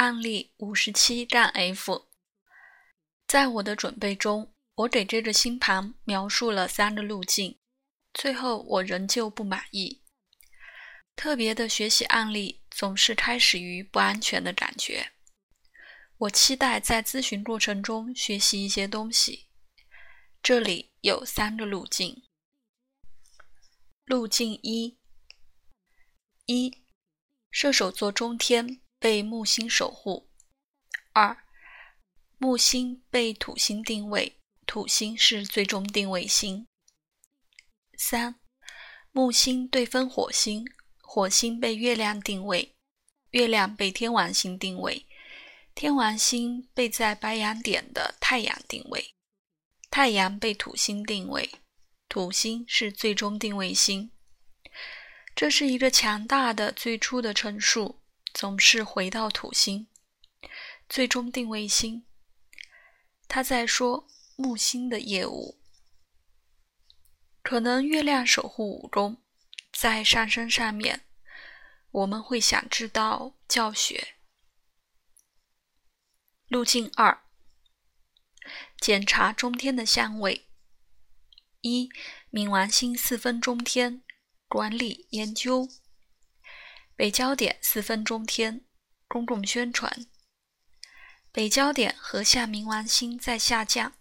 案例五十七杠 F。在我的准备中，我给这个星盘描述了三个路径，最后我仍旧不满意。特别的学习案例总是开始于不安全的感觉。我期待在咨询过程中学习一些东西。这里有三个路径。路径一：一，射手座中天被木星守护；二，木星被土星定位，土星是最终定位星；三，木星对分火星。火星被月亮定位，月亮被天王星定位，天王星被在白羊点的太阳定位，太阳被土星定位，土星是最终定位星。这是一个强大的最初的陈述，总是回到土星，最终定位星。他在说木星的业务，可能月亮守护五宫。在上升上面，我们会想知道教学。路径二：检查中天的相位。一、冥王星四分中天，管理研究；北焦点四分中天，公共宣传。北焦点和下冥王星在下降。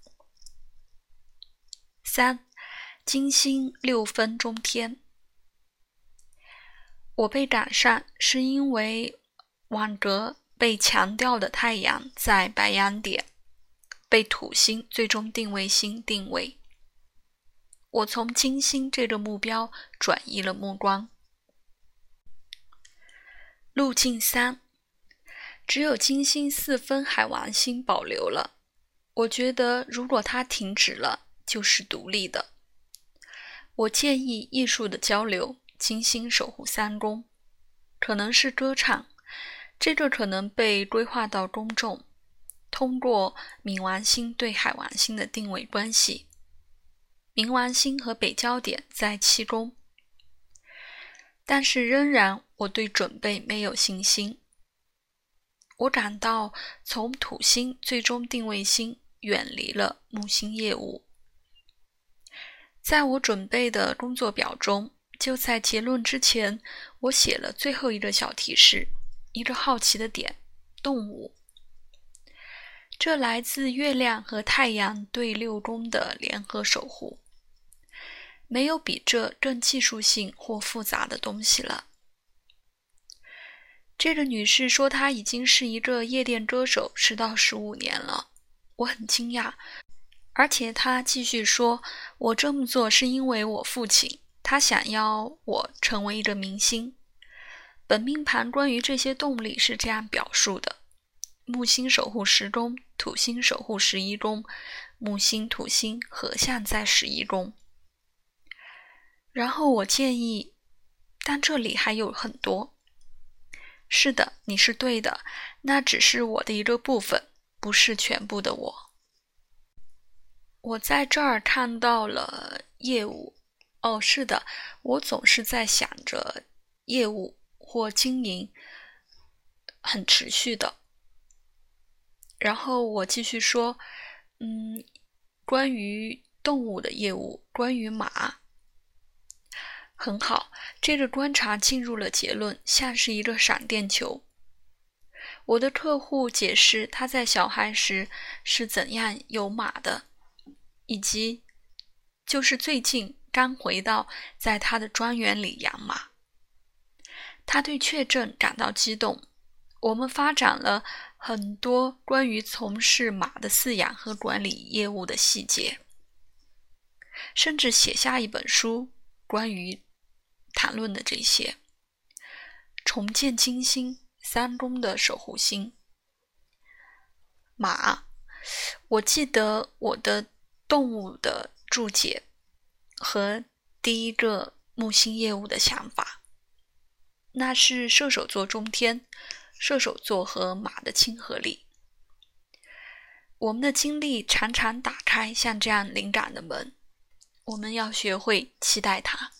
三、金星六分中天。我被赶上，是因为网格被强调的太阳在白羊点，被土星最终定位星定位。我从金星这个目标转移了目光。路径三，只有金星四分海王星保留了。我觉得如果它停止了，就是独立的。我建议艺术的交流。金星守护三宫，可能是歌唱，这个可能被规划到公众。通过冥王星对海王星的定位关系，冥王星和北焦点在七宫，但是仍然我对准备没有信心。我感到从土星最终定位星远离了木星业务，在我准备的工作表中。就在结论之前，我写了最后一个小提示，一个好奇的点：动物。这来自月亮和太阳对六宫的联合守护。没有比这更技术性或复杂的东西了。这个女士说，她已经是一个夜店歌手十到十五年了。我很惊讶，而且她继续说：“我这么做是因为我父亲。”他想要我成为一个明星。本命盘关于这些动力是这样表述的：木星守护十宫，土星守护十一宫，木星、土星合相在十一宫。然后我建议，但这里还有很多。是的，你是对的，那只是我的一个部分，不是全部的我。我在这儿看到了业务。哦，是的，我总是在想着业务或经营很持续的。然后我继续说，嗯，关于动物的业务，关于马，很好。这个观察进入了结论，像是一个闪电球。我的客户解释他在小孩时是怎样有马的，以及就是最近。刚回到在他的庄园里养马，他对确证感到激动。我们发展了很多关于从事马的饲养和管理业务的细节，甚至写下一本书关于谈论的这些。重建金星三宫的守护星马，我记得我的动物的注解。和第一个木星业务的想法，那是射手座中天，射手座和马的亲和力。我们的经历常常打开像这样灵感的门，我们要学会期待它。